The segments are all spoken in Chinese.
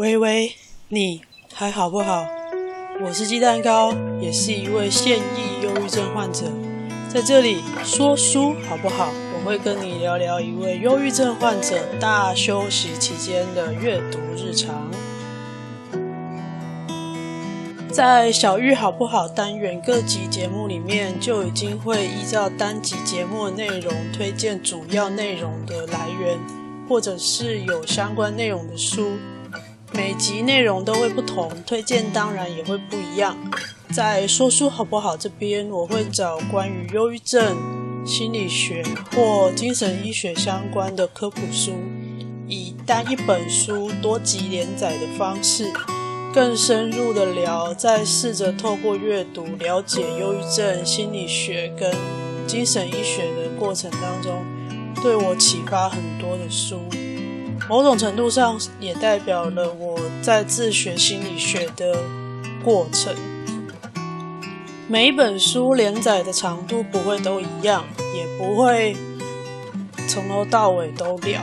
喂喂，你还好不好？我是鸡蛋糕，也是一位现役忧郁症患者，在这里说书好不好？我会跟你聊聊一位忧郁症患者大休息期间的阅读日常。在小玉好不好单元各集节目里面，就已经会依照单集节目的内容推荐主要内容的来源，或者是有相关内容的书。每集内容都会不同，推荐当然也会不一样。在说书好不好这边，我会找关于忧郁症、心理学或精神医学相关的科普书，以单一本书多集连载的方式，更深入的聊，再试着透过阅读了解忧郁症、心理学跟精神医学的过程当中，对我启发很多的书。某种程度上，也代表了我在自学心理学的过程。每一本书连载的长度不会都一样，也不会从头到尾都聊，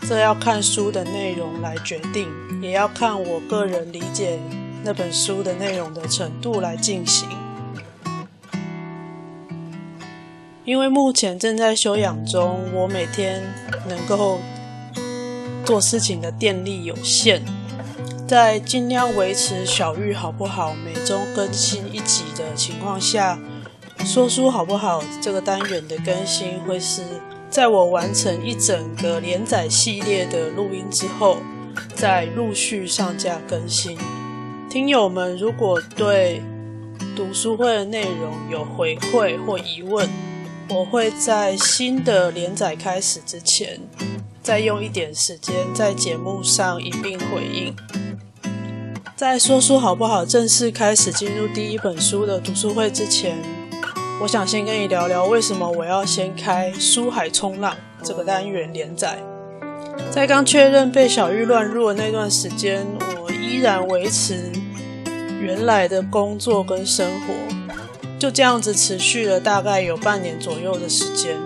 这要看书的内容来决定，也要看我个人理解那本书的内容的程度来进行。因为目前正在休养中，我每天能够。做事情的电力有限，在尽量维持小玉好不好每周更新一集的情况下，说书好不好这个单元的更新会是在我完成一整个连载系列的录音之后，再陆续上架更新。听友们如果对读书会的内容有回馈或疑问，我会在新的连载开始之前，再用一点时间在节目上一并回应。在说书好不好正式开始进入第一本书的读书会之前，我想先跟你聊聊为什么我要先开书海冲浪这个单元连载。在刚确认被小玉乱入的那段时间，我依然维持原来的工作跟生活，就这样子持续了大概有半年左右的时间，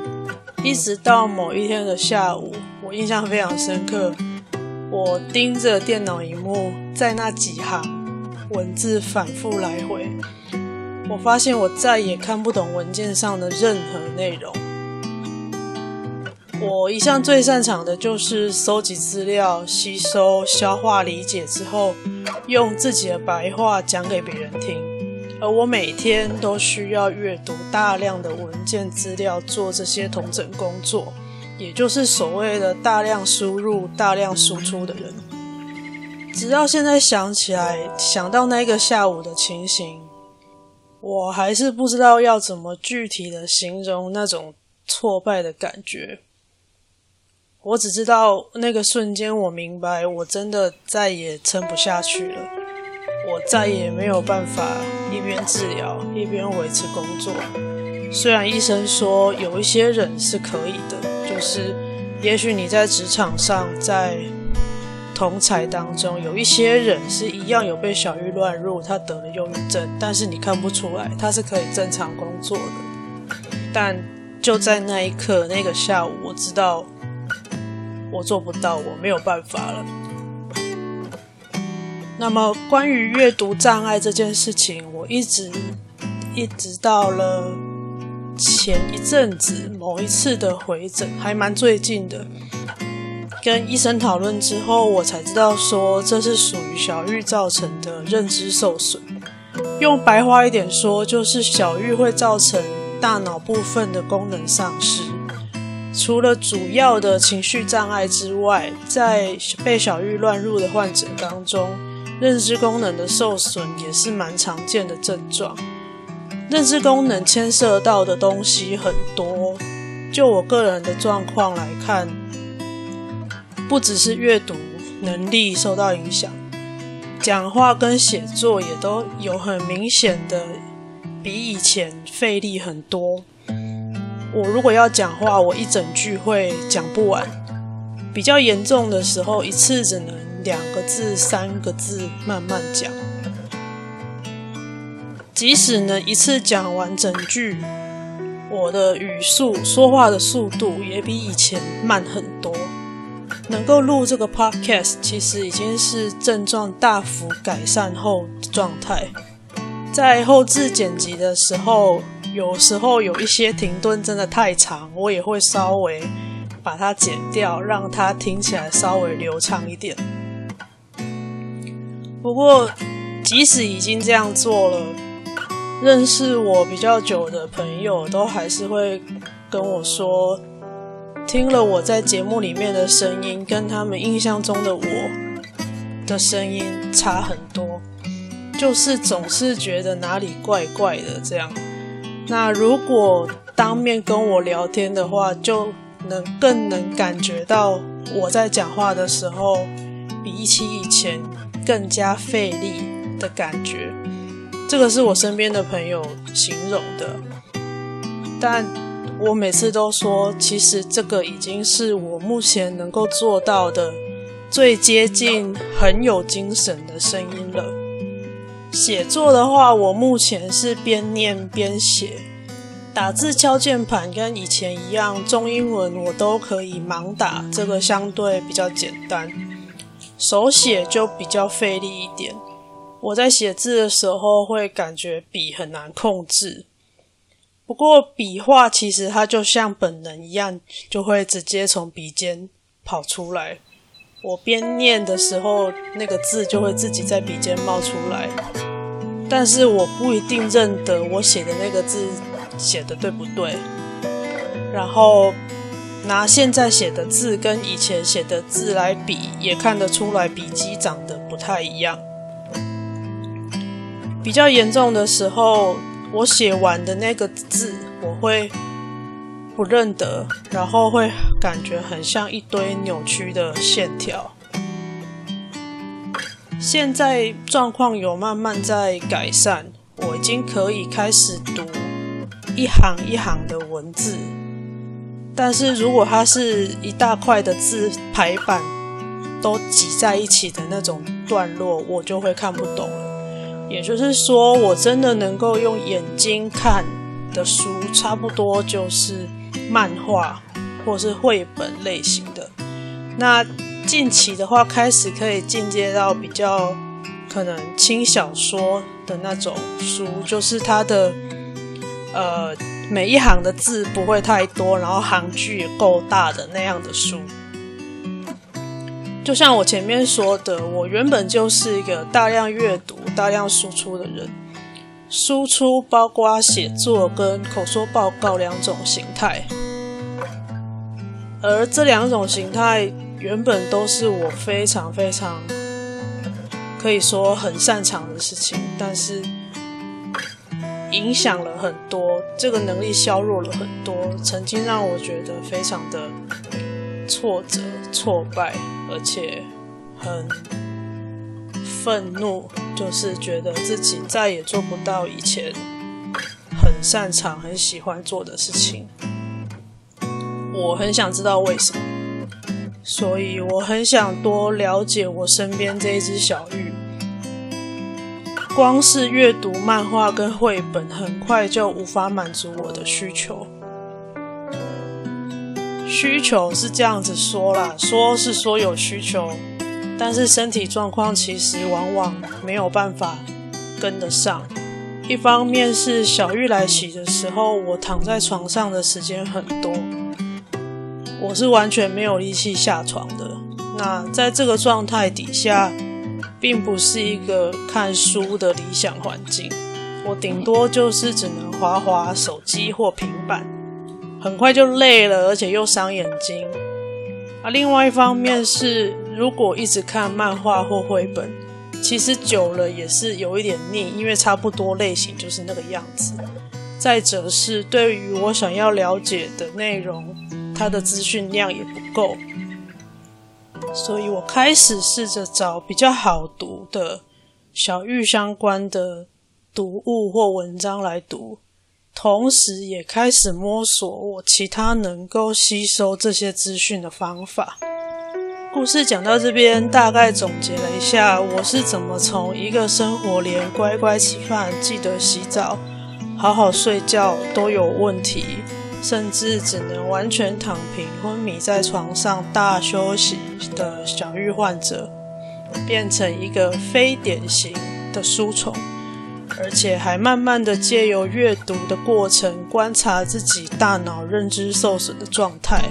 一直到某一天的下午。印象非常深刻，我盯着电脑荧幕，在那几行文字反复来回，我发现我再也看不懂文件上的任何内容。我一向最擅长的就是搜集资料、吸收、消化、理解之后，用自己的白话讲给别人听，而我每天都需要阅读大量的文件资料，做这些同整工作。也就是所谓的大量输入、大量输出的人，直到现在想起来，想到那个下午的情形，我还是不知道要怎么具体的形容那种挫败的感觉。我只知道那个瞬间，我明白我真的再也撑不下去了，我再也没有办法一边治疗一边维持工作。虽然医生说有一些人是可以的。是，也许你在职场上，在同侪当中，有一些人是一样有被小郁乱入，他得了忧郁症，但是你看不出来，他是可以正常工作的。但就在那一刻，那个下午，我知道我做不到，我没有办法了。那么，关于阅读障碍这件事情，我一直一直到了。前一阵子某一次的回诊还蛮最近的，跟医生讨论之后，我才知道说这是属于小玉造成的认知受损。用白话一点说，就是小玉会造成大脑部分的功能丧失。除了主要的情绪障碍之外，在被小玉乱入的患者当中，认知功能的受损也是蛮常见的症状。认知功能牵涉到的东西很多，就我个人的状况来看，不只是阅读能力受到影响，讲话跟写作也都有很明显的比以前费力很多。我如果要讲话，我一整句会讲不完，比较严重的时候，一次只能两个字、三个字慢慢讲。即使能一次讲完整句，我的语速、说话的速度也比以前慢很多。能够录这个 podcast，其实已经是症状大幅改善后状态。在后置剪辑的时候，有时候有一些停顿真的太长，我也会稍微把它剪掉，让它听起来稍微流畅一点。不过，即使已经这样做了，认识我比较久的朋友都还是会跟我说，听了我在节目里面的声音，跟他们印象中的我的声音差很多，就是总是觉得哪里怪怪的这样。那如果当面跟我聊天的话，就能更能感觉到我在讲话的时候，比起以前更加费力的感觉。这个是我身边的朋友形容的，但我每次都说，其实这个已经是我目前能够做到的最接近很有精神的声音了。写作的话，我目前是边念边写，打字敲键盘跟以前一样，中英文我都可以盲打，这个相对比较简单。手写就比较费力一点。我在写字的时候会感觉笔很难控制，不过笔画其实它就像本能一样，就会直接从笔尖跑出来。我边念的时候，那个字就会自己在笔尖冒出来，但是我不一定认得我写的那个字写的对不对。然后拿现在写的字跟以前写的字来比，也看得出来笔迹长得不太一样。比较严重的时候，我写完的那个字我会不认得，然后会感觉很像一堆扭曲的线条。现在状况有慢慢在改善，我已经可以开始读一行一行的文字，但是如果它是一大块的字排版都挤在一起的那种段落，我就会看不懂。也就是说，我真的能够用眼睛看的书，差不多就是漫画或是绘本类型的。那近期的话，开始可以进阶到比较可能轻小说的那种书，就是它的呃每一行的字不会太多，然后行距也够大的那样的书。就像我前面说的，我原本就是一个大量阅读、大量输出的人。输出包括写作跟口说报告两种形态，而这两种形态原本都是我非常非常可以说很擅长的事情，但是影响了很多，这个能力削弱了很多，曾经让我觉得非常的挫折、挫败。而且很愤怒，就是觉得自己再也做不到以前很擅长、很喜欢做的事情。我很想知道为什么，所以我很想多了解我身边这一只小玉。光是阅读漫画跟绘本，很快就无法满足我的需求。需求是这样子说啦，说是说有需求，但是身体状况其实往往没有办法跟得上。一方面是小玉来洗的时候，我躺在床上的时间很多，我是完全没有力气下床的。那在这个状态底下，并不是一个看书的理想环境，我顶多就是只能滑滑手机或平板。很快就累了，而且又伤眼睛。啊，另外一方面是，如果一直看漫画或绘本，其实久了也是有一点腻，因为差不多类型就是那个样子。再者是，对于我想要了解的内容，它的资讯量也不够，所以我开始试着找比较好读的小玉相关的读物或文章来读。同时，也开始摸索我其他能够吸收这些资讯的方法。故事讲到这边，大概总结了一下我是怎么从一个生活连乖乖吃饭、记得洗澡、好好睡觉都有问题，甚至只能完全躺平、昏迷在床上大休息的小玉患者，变成一个非典型的书虫，而且还慢慢的借由阅读的过程，观察自己大脑认知受损的状态，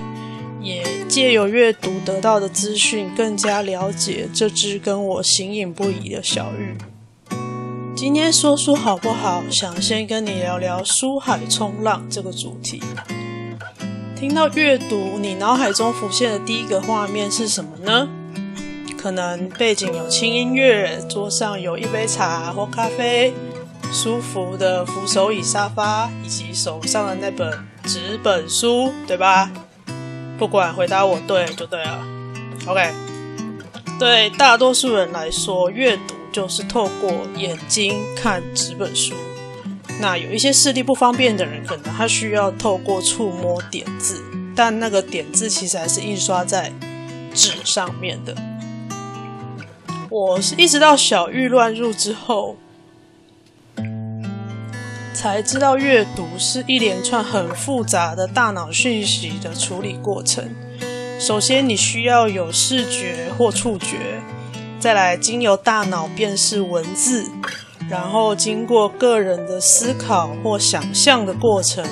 也借由阅读得到的资讯，更加了解这只跟我形影不离的小玉。今天说书好不好？想先跟你聊聊书海冲浪这个主题。听到阅读，你脑海中浮现的第一个画面是什么呢？可能背景有轻音乐，桌上有一杯茶或咖啡，舒服的扶手椅沙发，以及手上的那本纸本书，对吧？不管回答我对就对了。OK，对大多数人来说，阅读。就是透过眼睛看纸本书，那有一些视力不方便的人，可能他需要透过触摸点字，但那个点字其实还是印刷在纸上面的。我是一直到小玉乱入之后，才知道阅读是一连串很复杂的大脑讯息的处理过程。首先，你需要有视觉或触觉。再来，经由大脑辨识文字，然后经过个人的思考或想象的过程，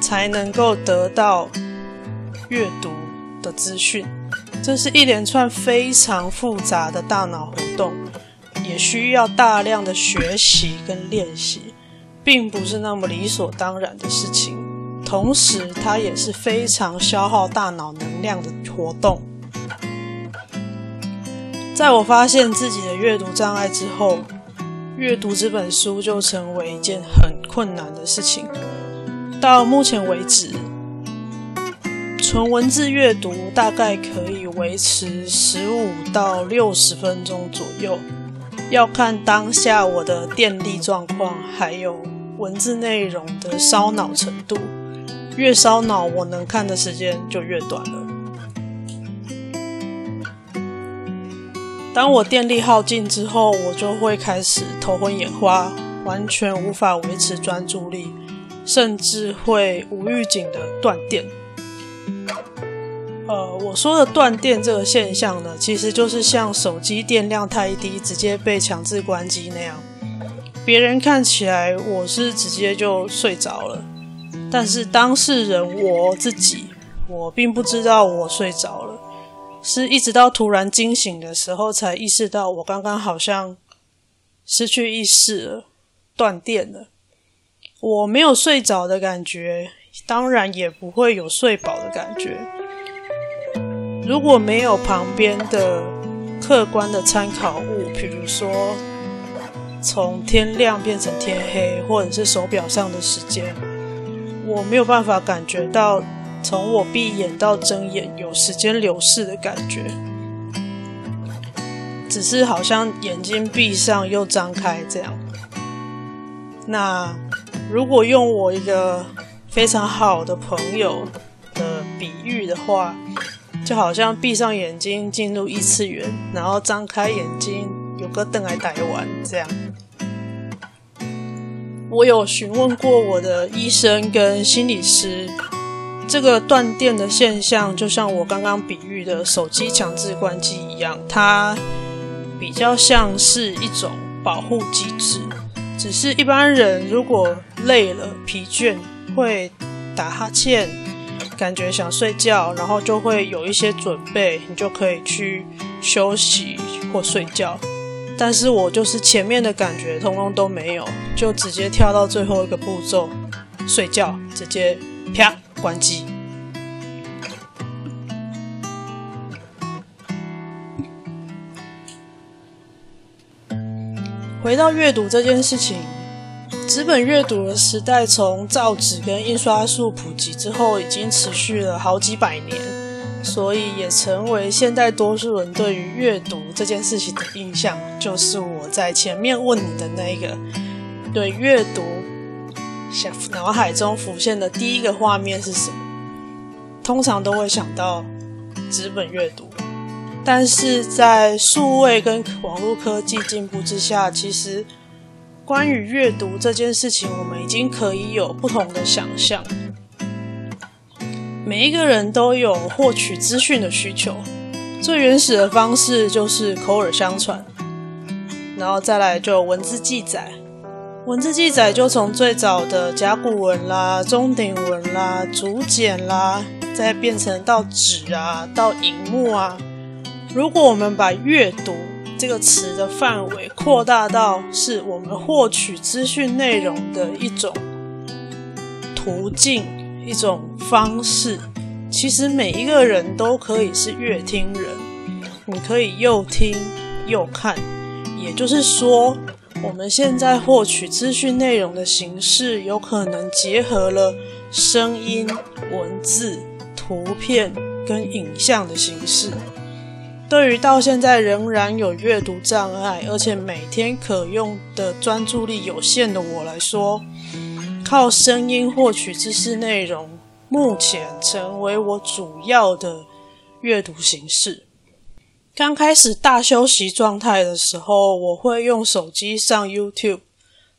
才能够得到阅读的资讯。这是一连串非常复杂的大脑活动，也需要大量的学习跟练习，并不是那么理所当然的事情。同时，它也是非常消耗大脑能量的活动。在我发现自己的阅读障碍之后，阅读这本书就成为一件很困难的事情。到目前为止，纯文字阅读大概可以维持十五到六十分钟左右，要看当下我的电力状况，还有文字内容的烧脑程度。越烧脑，我能看的时间就越短了。当我电力耗尽之后，我就会开始头昏眼花，完全无法维持专注力，甚至会无预警的断电。呃，我说的断电这个现象呢，其实就是像手机电量太低，直接被强制关机那样。别人看起来我是直接就睡着了，但是当事人我自己，我并不知道我睡着了。是一直到突然惊醒的时候，才意识到我刚刚好像失去意识了，断电了。我没有睡着的感觉，当然也不会有睡饱的感觉。如果没有旁边的客观的参考物，比如说从天亮变成天黑，或者是手表上的时间，我没有办法感觉到。从我闭眼到睁眼，有时间流逝的感觉，只是好像眼睛闭上又张开这样。那如果用我一个非常好的朋友的比喻的话，就好像闭上眼睛进入异次元，然后张开眼睛有个灯来台湾这样。我有询问过我的医生跟心理师。这个断电的现象，就像我刚刚比喻的手机强制关机一样，它比较像是一种保护机制。只是一般人如果累了、疲倦，会打哈欠，感觉想睡觉，然后就会有一些准备，你就可以去休息或睡觉。但是我就是前面的感觉通通都没有，就直接跳到最后一个步骤，睡觉，直接啪。关机。回到阅读这件事情，纸本阅读的时代从造纸跟印刷术普及之后，已经持续了好几百年，所以也成为现代多数人对于阅读这件事情的印象，就是我在前面问你的那个对阅读。想脑海中浮现的第一个画面是什么？通常都会想到纸本阅读，但是在数位跟网络科技进步之下，其实关于阅读这件事情，我们已经可以有不同的想象。每一个人都有获取资讯的需求，最原始的方式就是口耳相传，然后再来就文字记载。文字记载就从最早的甲骨文啦、钟鼎文啦、竹简啦，再变成到纸啊、到荧幕啊。如果我们把阅读这个词的范围扩大到是我们获取资讯内容的一种途径、一种方式，其实每一个人都可以是阅听人，你可以又听又看，也就是说。我们现在获取资讯内容的形式，有可能结合了声音、文字、图片跟影像的形式。对于到现在仍然有阅读障碍，而且每天可用的专注力有限的我来说，靠声音获取知识内容，目前成为我主要的阅读形式。刚开始大休息状态的时候，我会用手机上 YouTube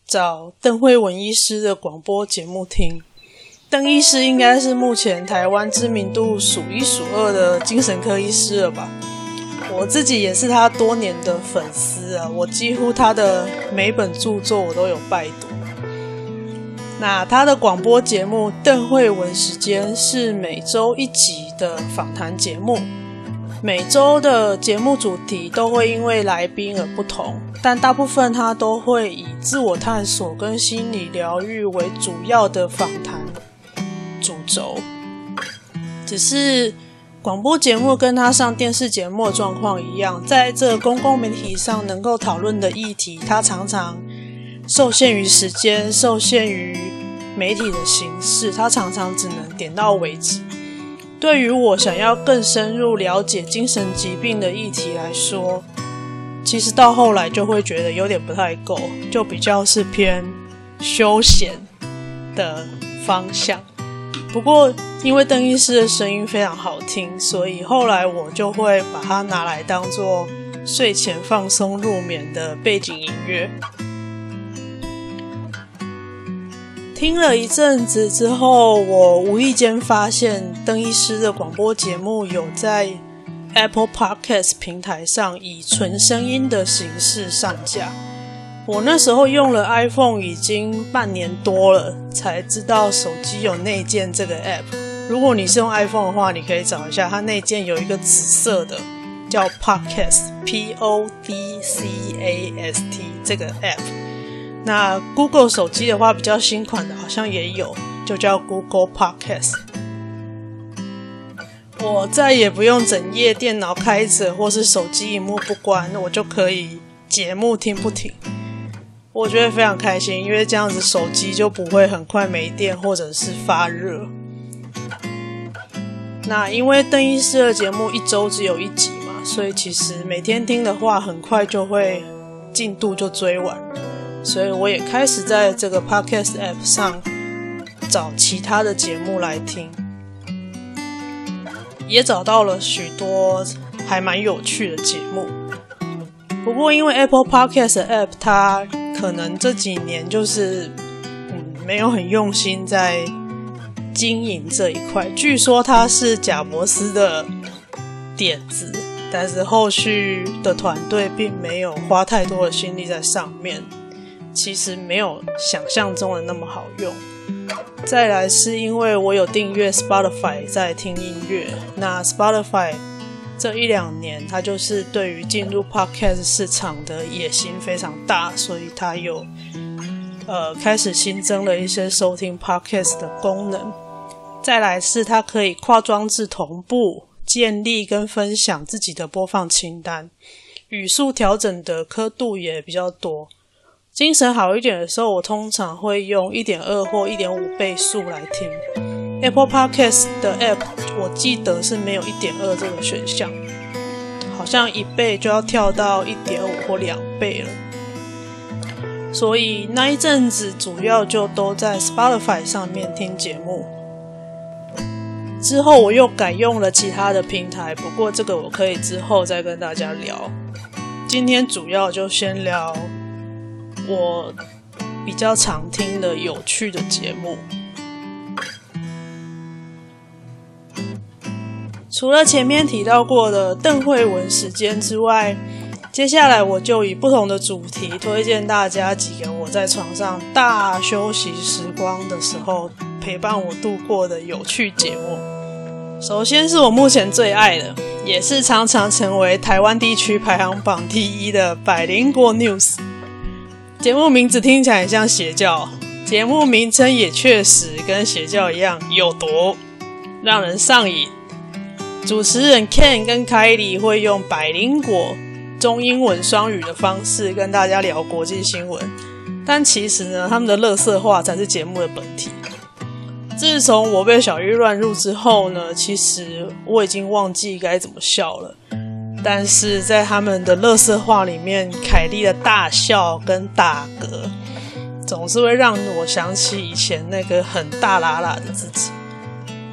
找邓惠文医师的广播节目听。邓医师应该是目前台湾知名度数一数二的精神科医师了吧？我自己也是他多年的粉丝啊，我几乎他的每本著作我都有拜读。那他的广播节目《邓慧文时间》是每周一集的访谈节目。每周的节目主题都会因为来宾而不同，但大部分他都会以自我探索跟心理疗愈为主要的访谈主轴。只是广播节目跟他上电视节目状况一样，在这公共媒体上能够讨论的议题，他常常受限于时间，受限于媒体的形式，他常常只能点到为止。对于我想要更深入了解精神疾病的议题来说，其实到后来就会觉得有点不太够，就比较是偏休闲的方向。不过因为邓医师的声音非常好听，所以后来我就会把它拿来当做睡前放松入眠的背景音乐。听了一阵子之后，我无意间发现邓医师的广播节目有在 Apple Podcast 平台上以纯声音的形式上架。我那时候用了 iPhone 已经半年多了，才知道手机有内建这个 App。如果你是用 iPhone 的话，你可以找一下，它内建有一个紫色的叫 Podcast，P-O-D-C-A-S-T 这个 App。那 Google 手机的话，比较新款的，好像也有，就叫 Google Podcast。我再也不用整夜电脑开着，或是手机萤幕不关，我就可以节目听不停。我觉得非常开心，因为这样子手机就不会很快没电或者是发热。那因为邓医师的节目一周只有一集嘛，所以其实每天听的话，很快就会进度就追完。所以我也开始在这个 Podcast App 上找其他的节目来听，也找到了许多还蛮有趣的节目。不过因为 Apple Podcast App 它可能这几年就是没有很用心在经营这一块，据说它是贾伯斯的点子，但是后续的团队并没有花太多的心力在上面。其实没有想象中的那么好用。再来是因为我有订阅 Spotify 在听音乐，那 Spotify 这一两年它就是对于进入 Podcast 市场的野心非常大，所以它有呃开始新增了一些收听 Podcast 的功能。再来是它可以跨装置同步建立跟分享自己的播放清单，语速调整的刻度也比较多。精神好一点的时候，我通常会用一点二或一点五倍速来听。Apple Podcast 的 App 我记得是没有一点二这个选项，好像一倍就要跳到一点五或两倍了。所以那一阵子主要就都在 Spotify 上面听节目。之后我又改用了其他的平台，不过这个我可以之后再跟大家聊。今天主要就先聊。我比较常听的有趣的节目，除了前面提到过的邓惠文时间之外，接下来我就以不同的主题推荐大家几个我在床上大休息时光的时候陪伴我度过的有趣节目。首先是我目前最爱的，也是常常成为台湾地区排行榜第一的百灵果 News。节目名字听起来很像邪教，节目名称也确实跟邪教一样有毒，让人上瘾。主持人 Ken 跟 Kylie 会用百灵果。中英文双语的方式跟大家聊国际新闻，但其实呢，他们的乐色话才是节目的本体。自从我被小玉乱入之后呢，其实我已经忘记该怎么笑了。但是在他们的垃圾话里面，凯莉的大笑跟打嗝，总是会让我想起以前那个很大喇喇的自己，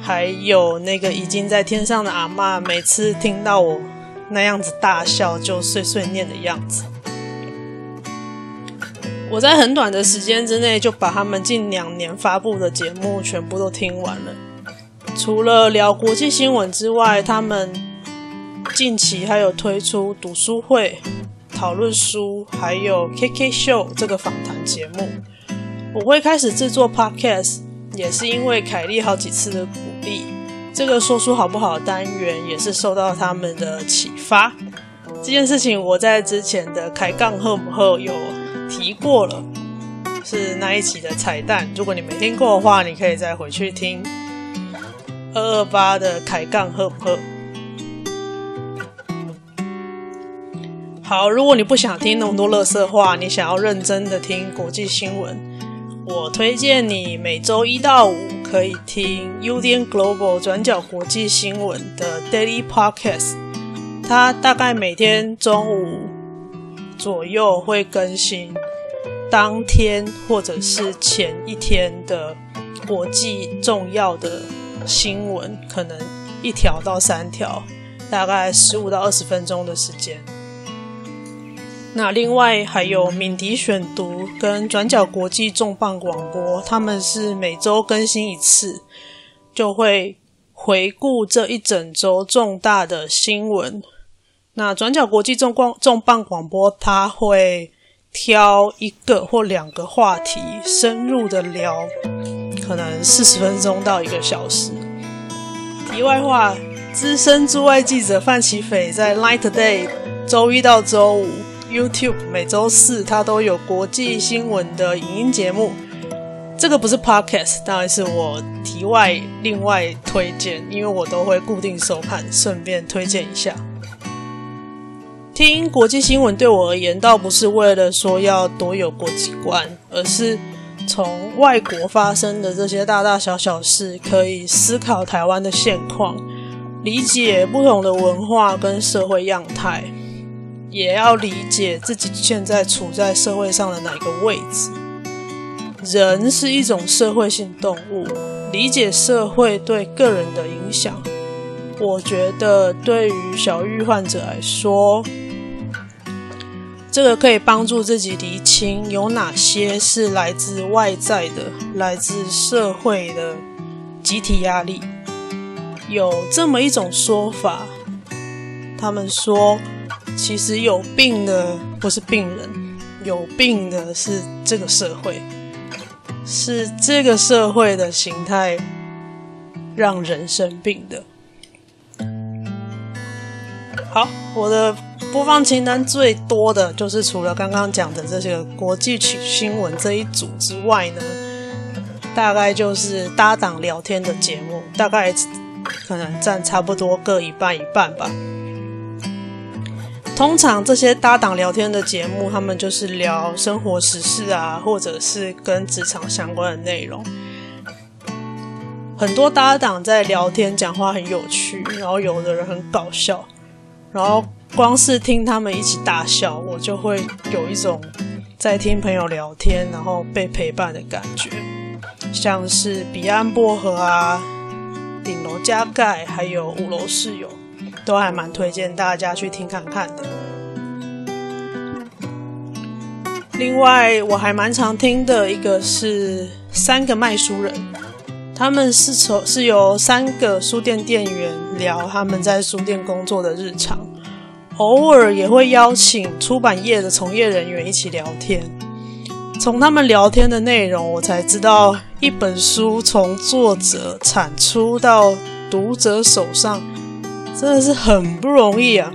还有那个已经在天上的阿妈，每次听到我。那样子大笑就碎碎念的样子，我在很短的时间之内就把他们近两年发布的节目全部都听完了。除了聊国际新闻之外，他们近期还有推出读书会、讨论书，还有 KK Show 这个访谈节目。我会开始制作 Podcast，也是因为凯莉好几次的鼓励。这个说书好不好的单元也是受到他们的启发。这件事情我在之前的开杠后母后有提过了，是那一期的彩蛋。如果你没听过的话，你可以再回去听二二八的开杠后母后。好，如果你不想听那么多垃圾话，你想要认真的听国际新闻，我推荐你每周一到五。可以听 UDN Global 转角国际新闻的 Daily Podcast，它大概每天中午左右会更新当天或者是前一天的国际重要的新闻，可能一条到三条，大概十五到二十分钟的时间。那另外还有敏迪选读跟转角国际重磅广播，他们是每周更新一次，就会回顾这一整周重大的新闻。那转角国际重磅重磅广播，他会挑一个或两个话题，深入的聊，可能四十分钟到一个小时。题外话，资深驻外记者范琪斐在 Light Day 周一到周五。YouTube 每周四，它都有国际新闻的影音节目。这个不是 Podcast，当然是我题外另外推荐，因为我都会固定收看，顺便推荐一下。听国际新闻对我而言，倒不是为了说要多有国际观，而是从外国发生的这些大大小小事，可以思考台湾的现况，理解不同的文化跟社会样态。也要理解自己现在处在社会上的哪个位置。人是一种社会性动物，理解社会对个人的影响，我觉得对于小郁患者来说，这个可以帮助自己厘清有哪些是来自外在的、来自社会的集体压力。有这么一种说法，他们说。其实有病的不是病人，有病的是这个社会，是这个社会的形态让人生病的。好，我的播放清单最多的就是除了刚刚讲的这些国际新闻这一组之外呢，大概就是搭档聊天的节目，大概可能占差不多各一半一半吧。通常这些搭档聊天的节目，他们就是聊生活时事啊，或者是跟职场相关的内容。很多搭档在聊天讲话很有趣，然后有的人很搞笑，然后光是听他们一起大笑，我就会有一种在听朋友聊天，然后被陪伴的感觉。像是彼岸薄荷啊、顶楼加盖，还有五楼室友。都还蛮推荐大家去听看看的。另外，我还蛮常听的一个是三个卖书人，他们是从是由三个书店店员聊他们在书店工作的日常，偶尔也会邀请出版业的从业人员一起聊天。从他们聊天的内容，我才知道一本书从作者产出到读者手上，真的是很不容易啊。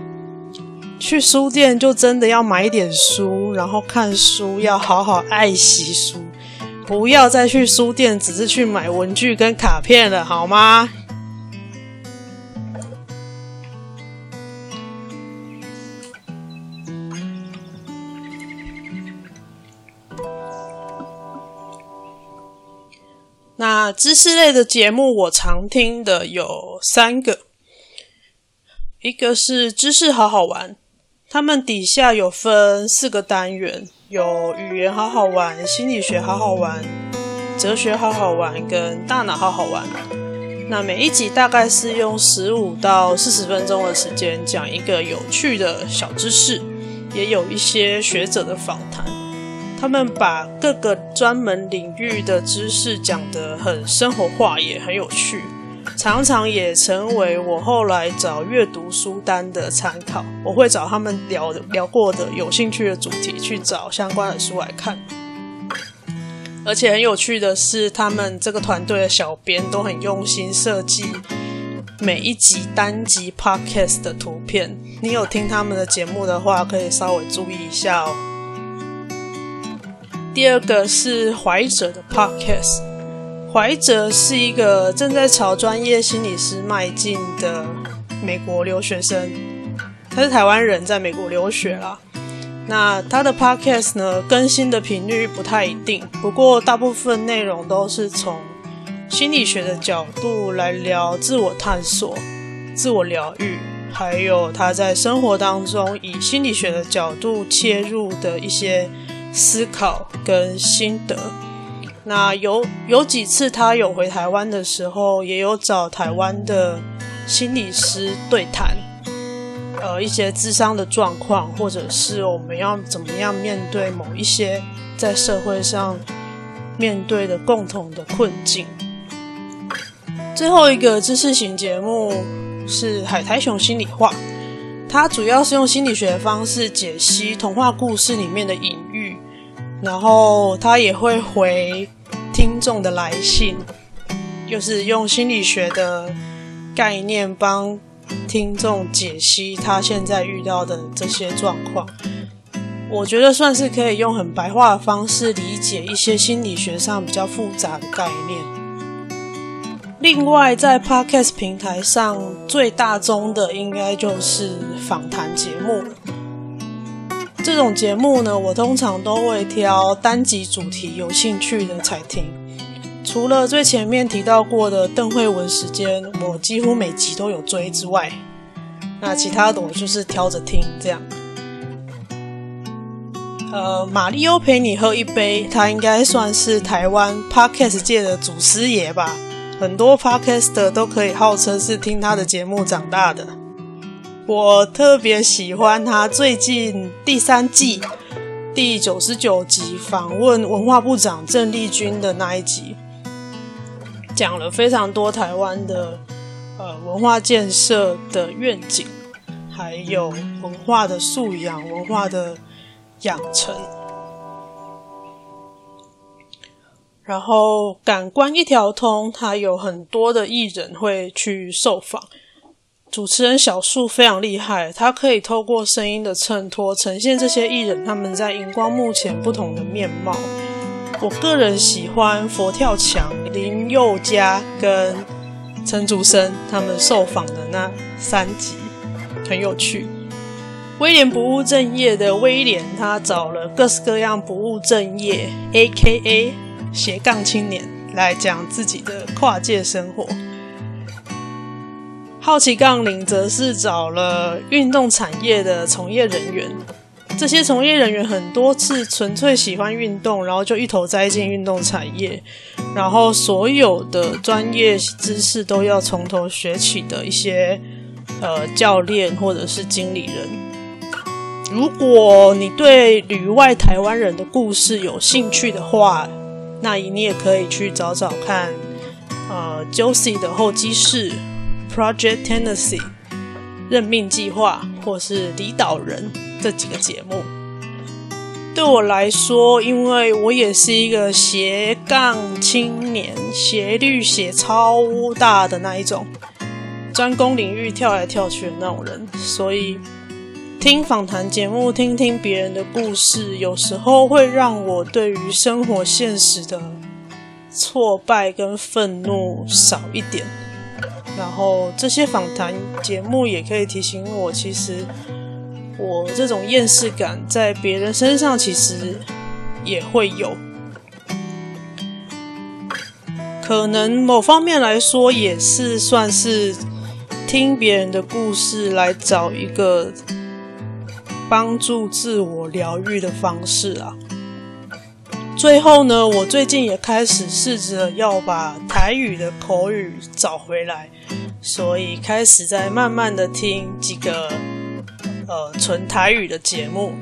去书店就真的要买一点书，然后看书要好好爱惜书，不要再去书店只是去买文具跟卡片了，好吗？那知识类的节目，我常听的有三个，一个是知识好好玩。他们底下有分四个单元，有语言好好玩、心理学好好玩、哲学好好玩跟大脑好好玩。那每一集大概是用十五到四十分钟的时间讲一个有趣的小知识，也有一些学者的访谈。他们把各个专门领域的知识讲得很生活化，也很有趣。常常也成为我后来找阅读书单的参考。我会找他们聊聊过的有兴趣的主题去找相关的书来看。而且很有趣的是，他们这个团队的小编都很用心设计每一集单集 podcast 的图片。你有听他们的节目的话，可以稍微注意一下哦。第二个是怀者的 podcast。怀哲是一个正在朝专业心理师迈进的美国留学生，他是台湾人，在美国留学啦。那他的 podcast 呢，更新的频率不太一定，不过大部分内容都是从心理学的角度来聊自我探索、自我疗愈，还有他在生活当中以心理学的角度切入的一些思考跟心得。那有有几次他有回台湾的时候，也有找台湾的心理师对谈，呃，一些智商的状况，或者是我们要怎么样面对某一些在社会上面对的共同的困境。最后一个知识型节目是海苔熊心里话，它主要是用心理学的方式解析童话故事里面的隐喻，然后他也会回。众的来信，就是用心理学的概念帮听众解析他现在遇到的这些状况。我觉得算是可以用很白话的方式理解一些心理学上比较复杂的概念。另外，在 Podcast 平台上最大宗的应该就是访谈节目。这种节目呢，我通常都会挑单集主题有兴趣的才听。除了最前面提到过的邓慧文时间，我几乎每集都有追之外，那其他的我就是挑着听这样。呃，马力欧陪你喝一杯，他应该算是台湾 Podcast 界的祖师爷吧。很多 Podcaster 都可以号称是听他的节目长大的。我特别喜欢他最近第三季第九十九集访问文化部长郑丽君的那一集，讲了非常多台湾的呃文化建设的愿景，还有文化的素养、文化的养成。然后感官一条通，他有很多的艺人会去受访。主持人小树非常厉害，他可以透过声音的衬托，呈现这些艺人他们在荧光幕前不同的面貌。我个人喜欢佛跳墙、林宥嘉跟陈竹生他们受访的那三集，很有趣。威廉不务正业的威廉，他找了各式各样不务正业 （A.K.A. 斜杠青年）来讲自己的跨界生活。好奇杠铃则是找了运动产业的从业人员，这些从业人员很多次纯粹喜欢运动，然后就一头栽进运动产业，然后所有的专业知识都要从头学起的一些呃教练或者是经理人。如果你对旅外台湾人的故事有兴趣的话，那你也可以去找找看。呃，Josie 的候机室、Project Tennessee、任命计划或是离岛人这几个节目。对我来说，因为我也是一个斜杠青年，斜率斜超大的那一种，专攻领域跳来跳去的那种人，所以听访谈节目，听听别人的故事，有时候会让我对于生活现实的挫败跟愤怒少一点。然后这些访谈节目也可以提醒我，其实。我这种厌世感在别人身上其实也会有，可能某方面来说也是算是听别人的故事来找一个帮助自我疗愈的方式啊。最后呢，我最近也开始试着要把台语的口语找回来，所以开始在慢慢的听几个。呃，纯台语的节目，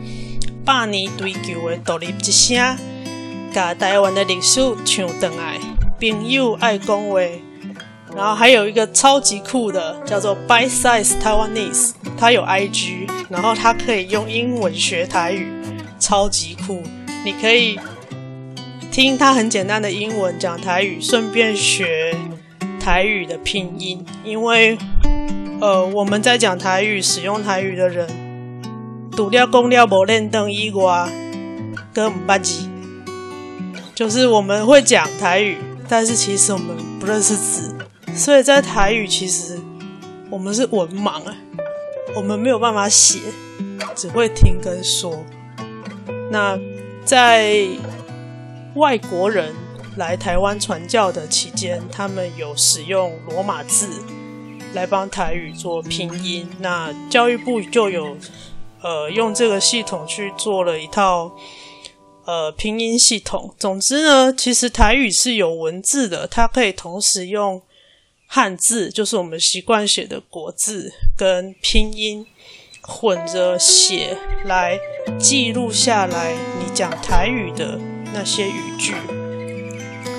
百年追求的独立之声，把台湾的历史唱回来，朋友爱讲话，然后还有一个超级酷的，叫做 By Size Taiwanese，他有 IG，然后他可以用英文学台语，超级酷。你可以听他很简单的英文讲台语，顺便学台语的拼音，因为。呃，我们在讲台语、使用台语的人，读掉、公掉、不练灯以外，跟不八级，就是我们会讲台语，但是其实我们不认识字，所以在台语其实我们是文盲啊，我们没有办法写，只会听跟说。那在外国人来台湾传教的期间，他们有使用罗马字。来帮台语做拼音，那教育部就有呃用这个系统去做了一套呃拼音系统。总之呢，其实台语是有文字的，它可以同时用汉字，就是我们习惯写的国字跟拼音混着写来记录下来你讲台语的那些语句。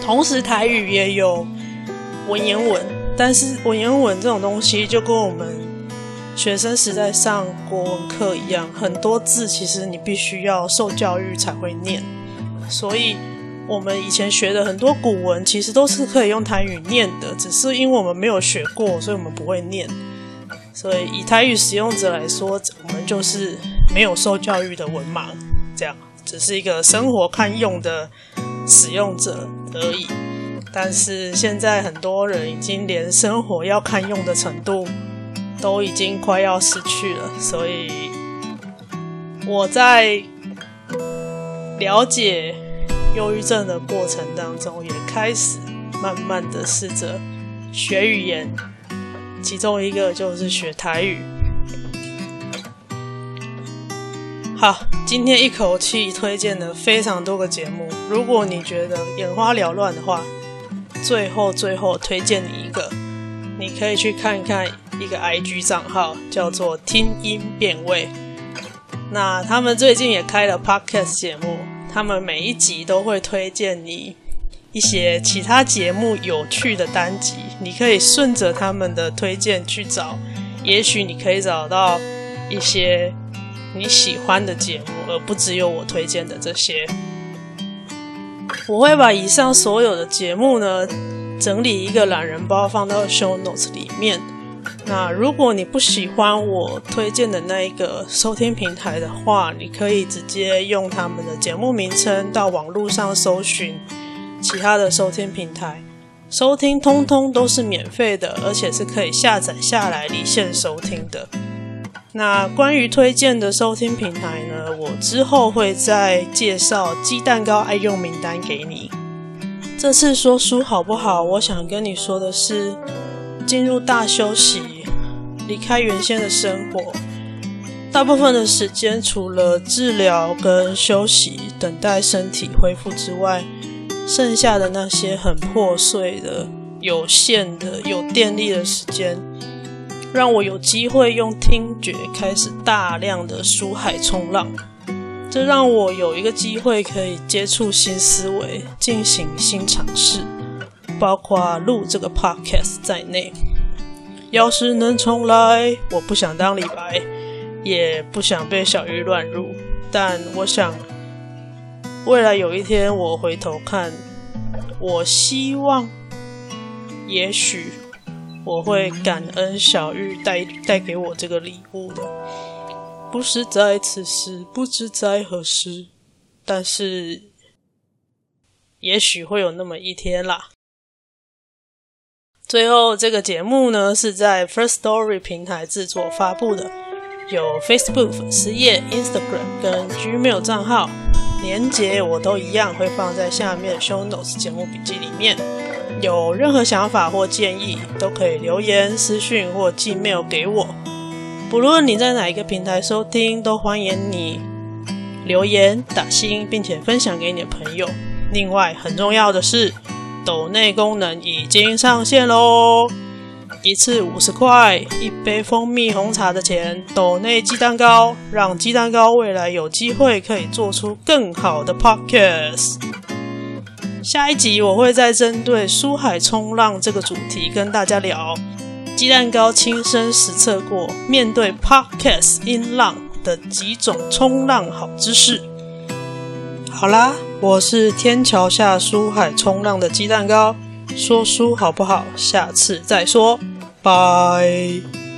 同时，台语也有文言文。但是文言文这种东西，就跟我们学生时代上国文课一样，很多字其实你必须要受教育才会念。所以，我们以前学的很多古文，其实都是可以用台语念的，只是因为我们没有学过，所以我们不会念。所以，以台语使用者来说，我们就是没有受教育的文盲，这样只是一个生活堪用的使用者而已。但是现在很多人已经连生活要堪用的程度都已经快要失去了，所以我在了解忧郁症的过程当中，也开始慢慢的试着学语言，其中一个就是学台语。好，今天一口气推荐了非常多个节目，如果你觉得眼花缭乱的话，最后，最后推荐你一个，你可以去看看一个 IG 账号，叫做“听音辨位”。那他们最近也开了 Podcast 节目，他们每一集都会推荐你一些其他节目有趣的单集，你可以顺着他们的推荐去找，也许你可以找到一些你喜欢的节目，而不只有我推荐的这些。我会把以上所有的节目呢，整理一个懒人包放到 show notes 里面。那如果你不喜欢我推荐的那一个收听平台的话，你可以直接用他们的节目名称到网络上搜寻其他的收听平台，收听通通都是免费的，而且是可以下载下来离线收听的。那关于推荐的收听平台呢，我之后会再介绍鸡蛋糕爱用名单给你。这次说书好不好？我想跟你说的是，进入大休息，离开原先的生活，大部分的时间除了治疗跟休息，等待身体恢复之外，剩下的那些很破碎的、有限的、有电力的时间。让我有机会用听觉开始大量的书海冲浪，这让我有一个机会可以接触新思维，进行新尝试。包括录这个 podcast 在内。要是能重来，我不想当李白，也不想被小鱼乱入。但我想，未来有一天我回头看，我希望，也许我会感恩小玉带带给我这个礼物的。不是在此时，不知在何时，但是，也许会有那么一天啦。最后，这个节目呢是在 First Story 平台制作发布的，有 Facebook 粉丝页、Instagram 跟 Gmail 账号，连接我都一样会放在下面 Show Notes 节目笔记里面。有任何想法或建议，都可以留言、私讯或寄 mail 给我。不论你在哪一个平台收听，都欢迎你留言、打星，并且分享给你的朋友。另外，很重要的是。抖内功能已经上线喽！一次五十块，一杯蜂蜜红茶的钱，抖内鸡蛋糕，让鸡蛋糕未来有机会可以做出更好的 podcast。下一集我会再针对书海冲浪这个主题跟大家聊，鸡蛋糕亲身实测过面对 podcast 音浪的几种冲浪好知识。好啦。我是天桥下书海冲浪的鸡蛋糕，说书好不好？下次再说，拜。